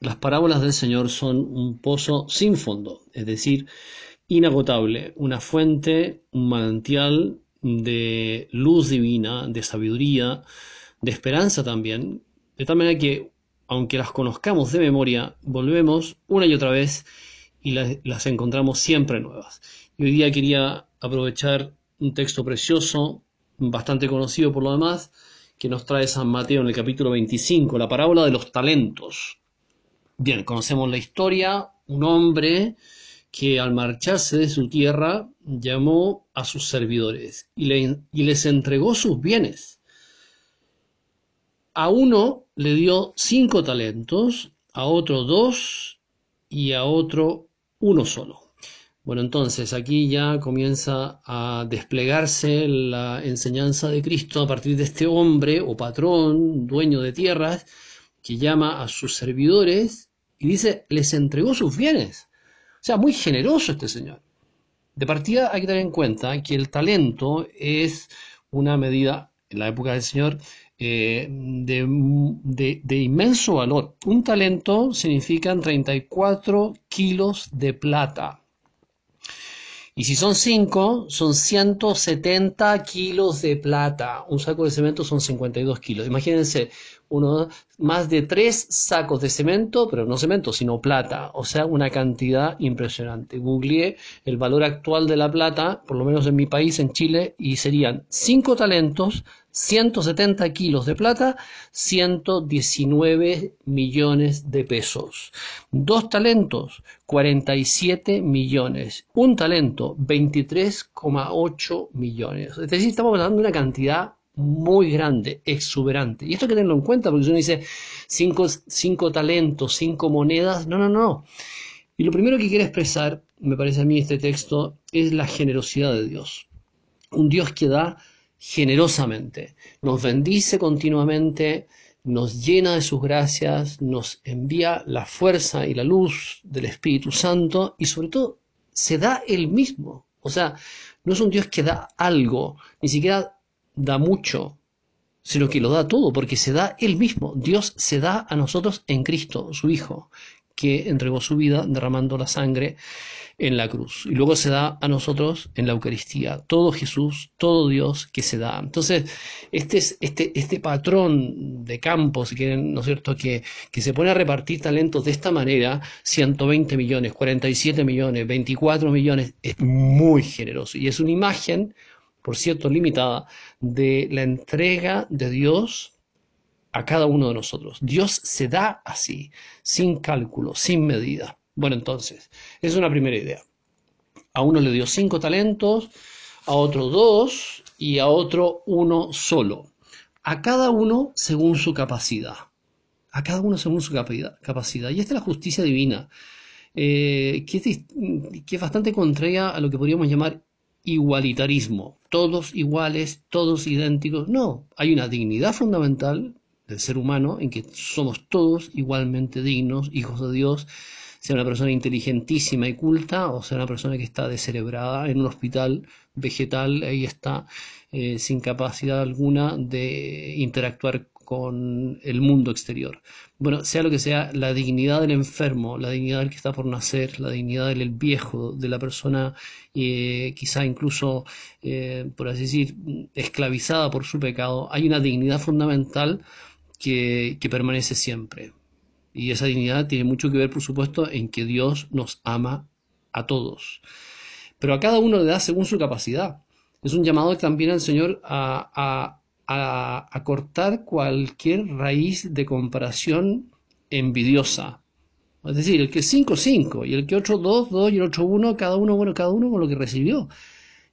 las parábolas del Señor son un pozo sin fondo, es decir, inagotable, una fuente, un manantial de luz divina, de sabiduría, de esperanza también, de tal manera que, aunque las conozcamos de memoria, volvemos una y otra vez y las, encontramos siempre nuevas. Y hoy día quería aprovechar un texto precioso, bastante conocido por lo demás, que nos trae San Mateo en el capítulo 25, la parábola de los talentos. Bien, conocemos la historia, un hombre que al marcharse de su tierra llamó a sus servidores y, les entregó sus bienes. A uno le dio cinco talentos, a otro dos y a otro uno solo. Bueno, entonces aquí ya comienza a desplegarse la enseñanza de Cristo a partir de este hombre o patrón, dueño de tierras, que llama a sus servidores y dice, les entregó sus bienes. O sea, muy generoso este señor. De partida hay que tener en cuenta que el talento es una medida, en la época del Señor, eh, de, de, inmenso valor. Un talento significa 34 kilos de plata. Y si son 5, son 170 kilos de plata. Un saco de cemento son 52 kilos. Imagínense, uno, más de tres sacos de cemento, pero no cemento, sino plata, o sea, una cantidad impresionante. Googleé el valor actual de la plata, por lo menos en mi país, en Chile, y serían cinco talentos, 170 kilos de plata, 119 millones de pesos. Dos talentos, 47 millones. Un talento, 23,8 millones. Es decir, estamos hablando de una cantidad muy grande, exuberante. Y esto hay que tenerlo en cuenta, porque uno dice cinco, cinco talentos, cinco monedas, no, no, no. Y lo primero que quiere expresar, me parece a mí este texto, es la generosidad de Dios. Un Dios que da generosamente, nos bendice continuamente, nos llena de sus gracias, nos envía la fuerza y la luz del Espíritu Santo y sobre todo se da él mismo. O sea, no es un Dios que da algo, ni siquiera da mucho, sino que lo da todo, porque se da Él mismo. Dios se da a nosotros en Cristo, su Hijo, que entregó su vida derramando la sangre en la cruz. Y luego se da a nosotros en la Eucaristía. Todo Jesús, todo Dios que se da. Entonces, este, es, este, este patrón de campo, si quieren, ¿no es cierto?, que, que se pone a repartir talentos de esta manera, 120 millones, 47 millones, 24 millones, es muy generoso. Y es una imagen por cierto limitada, de la entrega de Dios a cada uno de nosotros. Dios se da así, sin cálculo, sin medida. Bueno, entonces, es una primera idea. A uno le dio cinco talentos, a otro dos y a otro uno solo. A cada uno según su capacidad. A cada uno según su capacidad. Y esta es la justicia divina, eh, que, es, que es bastante contraria a lo que podríamos llamar igualitarismo, todos iguales, todos idénticos. No, hay una dignidad fundamental del ser humano en que somos todos igualmente dignos, hijos de Dios, sea una persona inteligentísima y culta o sea una persona que está descerebrada en un hospital vegetal, ahí está, eh, sin capacidad alguna de interactuar con el mundo exterior. Bueno, sea lo que sea, la dignidad del enfermo, la dignidad del que está por nacer, la dignidad del viejo, de la persona eh, quizá incluso, eh, por así decir, esclavizada por su pecado, hay una dignidad fundamental que, que permanece siempre. Y esa dignidad tiene mucho que ver, por supuesto, en que Dios nos ama a todos. Pero a cada uno le da según su capacidad. Es un llamado también al Señor a, a, cortar cualquier raíz de comparación envidiosa. Es decir, el que 5, 5, y el que 8, 2, 2, y el otro 1, cada uno, bueno, cada uno con lo que recibió.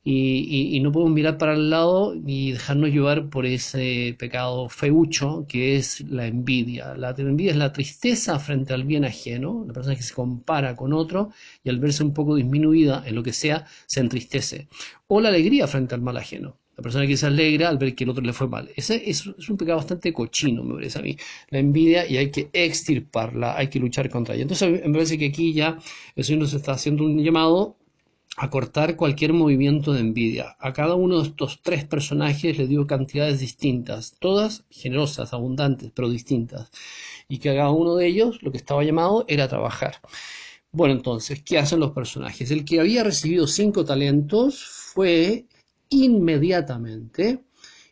Y, no podemos mirar para el lado y dejarnos llevar por ese pecado feucho que es la envidia. La envidia es la tristeza frente al bien ajeno, la persona que se compara con otro y al verse un poco disminuida en lo que sea, se entristece. O la alegría frente al mal ajeno. La persona que se alegra al ver que el otro le fue mal. Ese es, un pecado bastante cochino, me parece a mí. La envidia y hay que extirparla, hay que luchar contra ella. Entonces me parece que aquí ya el Señor nos está haciendo un llamado a cortar cualquier movimiento de envidia. A cada uno de estos tres personajes le dio cantidades distintas, todas generosas, abundantes, pero distintas. y que cada uno de ellos lo que estaba llamado era trabajar. Bueno, entonces, ¿qué hacen los personajes? El que había recibido cinco talentos fue inmediatamente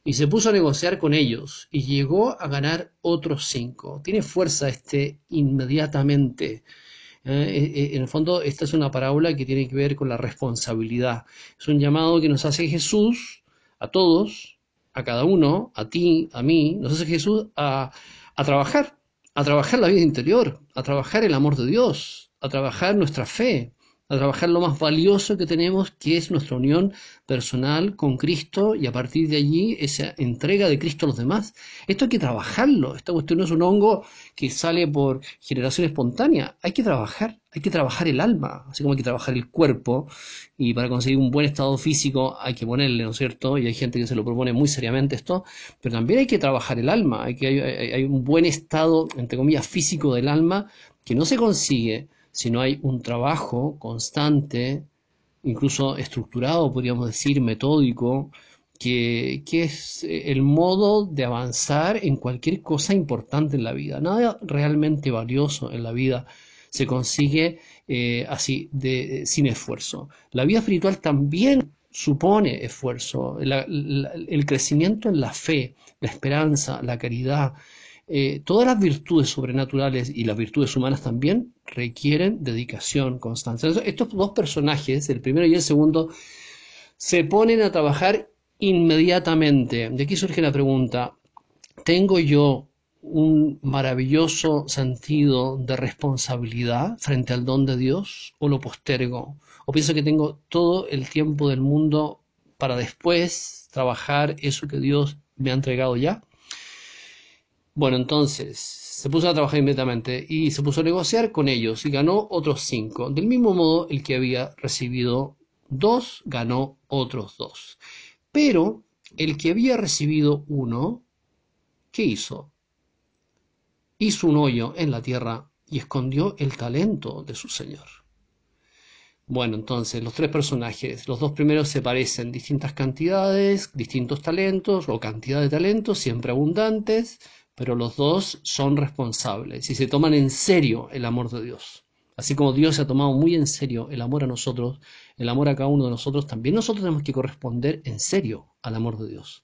y se puso a negociar con ellos y llegó a ganar otros cinco. Tiene fuerza este inmediatamente. Eh, eh, eh, en el fondo, esta es una parábola que tiene que ver con la responsabilidad. Es un llamado que nos hace Jesús a todos, a cada uno, a ti, a mí, nos hace Jesús a, a trabajar, a trabajar la vida interior, a trabajar el amor de Dios, a trabajar nuestra fe, a trabajar lo más valioso que tenemos, que es nuestra unión personal con Cristo y a partir de allí esa entrega de Cristo a los demás. Esto hay que trabajarlo. Esta cuestión no es un hongo que sale por generación espontánea. Hay que trabajar, hay que trabajar el alma, así como hay que trabajar el cuerpo y para conseguir un buen estado físico hay que ponerle, ¿no es cierto? Y hay gente que se lo propone muy seriamente esto, pero también hay que trabajar el alma, hay que hay, un buen estado, entre comillas, físico del alma que no se consigue si no hay un trabajo constante, incluso estructurado, podríamos decir, metódico, que, es el modo de avanzar en cualquier cosa importante en la vida. Nada realmente valioso en la vida se consigue eh, así, de, sin esfuerzo. La vida espiritual también supone esfuerzo, el crecimiento en la fe, la esperanza, la caridad, eh, todas las virtudes sobrenaturales y las virtudes humanas también requieren dedicación, constancia. Estos dos personajes, el primero y el segundo, se ponen a trabajar inmediatamente. De aquí surge la pregunta, ¿tengo yo un maravilloso sentido de responsabilidad frente al don de Dios o lo postergo? ¿O pienso que tengo todo el tiempo del mundo para después trabajar eso que Dios me ha entregado ya? Bueno, entonces se puso a trabajar inmediatamente y se puso a negociar con ellos y ganó otros cinco. Del mismo modo, el que había recibido dos ganó otros dos. Pero el que había recibido uno, ¿qué hizo? Hizo un hoyo en la tierra y escondió el talento de su señor. Bueno, entonces los tres personajes, los dos primeros se parecen, distintas cantidades, distintos talentos o cantidad de talentos, siempre abundantes, pero los dos son responsables y se toman en serio el amor de Dios. Así como Dios se ha tomado muy en serio el amor a nosotros, el amor a cada uno de nosotros, también nosotros tenemos que corresponder en serio al amor de Dios.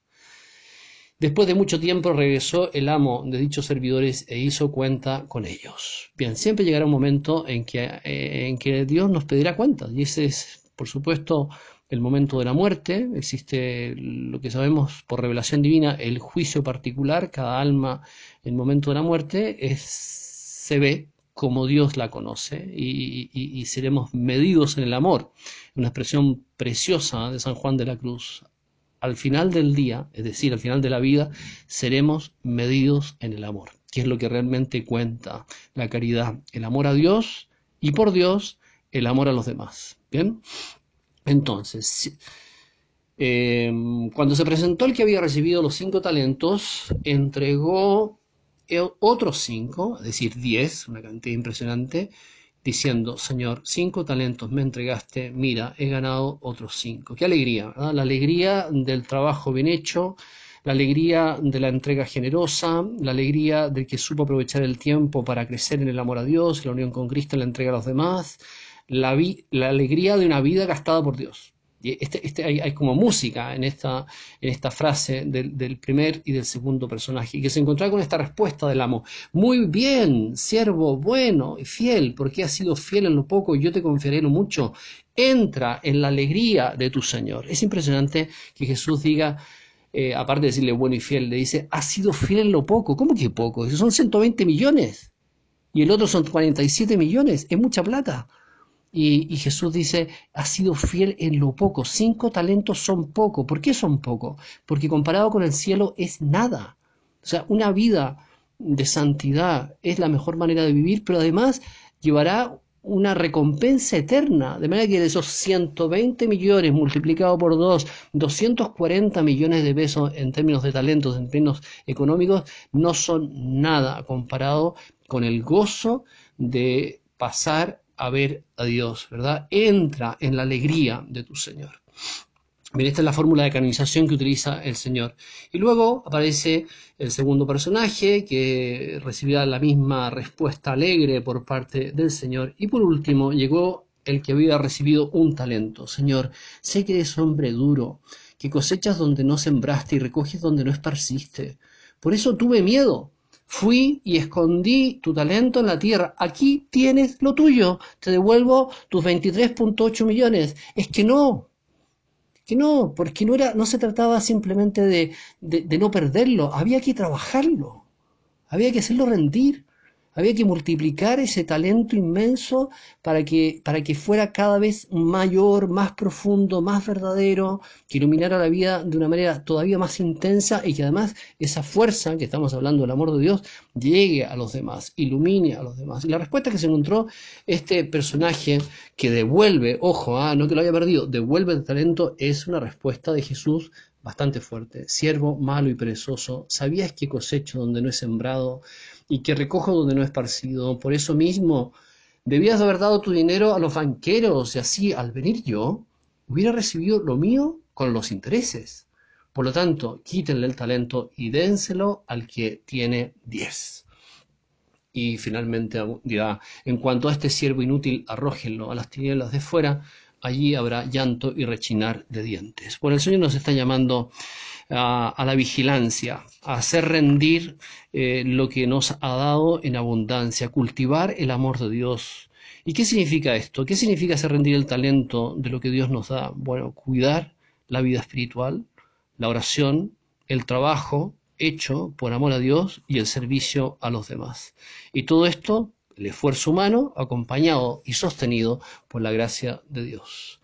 Después de mucho tiempo regresó el amo de dichos servidores e hizo cuenta con ellos. Bien, siempre llegará un momento en que, eh, en que Dios nos pedirá cuentas y ese es, por supuesto, el momento de la muerte, existe lo que sabemos por revelación divina, el juicio particular, cada alma en el momento de la muerte es, se ve como Dios la conoce y, seremos medidos en el amor, una expresión preciosa de San Juan de la Cruz. Al final del día, es decir, al final de la vida, seremos medidos en el amor, que es lo que realmente cuenta la caridad, el amor a Dios y por Dios el amor a los demás. Bien, entonces, em, cuando se presentó el que había recibido los cinco talentos, entregó otros cinco, es decir, diez, una cantidad impresionante, diciendo, Señor, cinco talentos me entregaste, mira, he ganado otros cinco. Qué alegría, La alegría del trabajo bien hecho, la alegría de la entrega generosa, la alegría del que supo aprovechar el tiempo para crecer en el amor a Dios, la unión con Cristo, la entrega a los demás, la, la alegría de una vida gastada por Dios. Este, este, hay, como música en esta, en esta frase del, primer y del segundo personaje, y que se encontraba con esta respuesta del amo. Muy bien, siervo bueno y fiel, porque has sido fiel en lo poco y yo te confiaré en lo mucho. Entra en la alegría de tu Señor. Es impresionante que Jesús diga, eh, aparte de decirle bueno y fiel, le dice, has sido fiel en lo poco. ¿Cómo que poco? Son 120 millones. Y el otro son 47 millones. Es mucha plata. Y, Jesús dice, has sido fiel en lo poco. Cinco talentos son poco. ¿Por qué son poco? Porque comparado con el cielo es nada. O sea, una vida de santidad es la mejor manera de vivir, pero además llevará una recompensa eterna. De manera que de esos 120 millones multiplicado por dos, 240 millones de pesos en términos de talentos, en términos económicos, no son nada comparado con el gozo de pasar a ver a Dios, ¿verdad? Entra en la alegría de tu Señor. Bien, esta es la fórmula de canonización que utiliza el Señor. Y luego aparece el segundo personaje que recibirá la misma respuesta alegre por parte del Señor. Y por último llegó el que había recibido un talento. Señor, sé que eres hombre duro, que cosechas donde no sembraste y recoges donde no esparciste. Por eso tuve miedo. Fui y escondí tu talento en la tierra. Aquí tienes lo tuyo. Te devuelvo tus 23.8 millones. Es que no, que no, porque no, era, no se trataba simplemente de, de, de no perderlo, había que trabajarlo, había que hacerlo rendir. Había que multiplicar ese talento inmenso para que, para que fuera cada vez mayor, más profundo, más verdadero, que iluminara la vida de una manera todavía más intensa y que además esa fuerza que estamos hablando del amor de Dios llegue a los demás, ilumine a los demás. Y la respuesta que se encontró este personaje que devuelve, ojo, ah, no que lo haya perdido, devuelve el talento, es una respuesta de Jesús bastante fuerte. Siervo malo y perezoso, ¿sabías que cosecho donde no he sembrado? y que recojo donde no he esparcido. Por eso mismo, debías haber dado tu dinero a los banqueros y así, al venir yo, hubiera recibido lo mío con los intereses. Por lo tanto, quítenle el talento y dénselo al que tiene diez. Y finalmente dirá, en cuanto a este siervo inútil, arrójenlo a las tinieblas de fuera, allí habrá llanto y rechinar de dientes. Por el Señor nos está llamando a, la vigilancia, a hacer rendir eh, lo que nos ha dado en abundancia, cultivar el amor de Dios. ¿Y qué significa esto? ¿Qué significa hacer rendir el talento de lo que Dios nos da? Bueno, cuidar la vida espiritual, la oración, el trabajo hecho por amor a Dios y el servicio a los demás. Y todo esto, el esfuerzo humano, acompañado y sostenido por la gracia de Dios.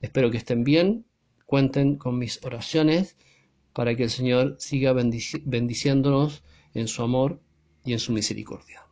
Espero que estén bien, cuenten con mis oraciones para que el Señor siga bendiciéndonos en su amor y en su misericordia.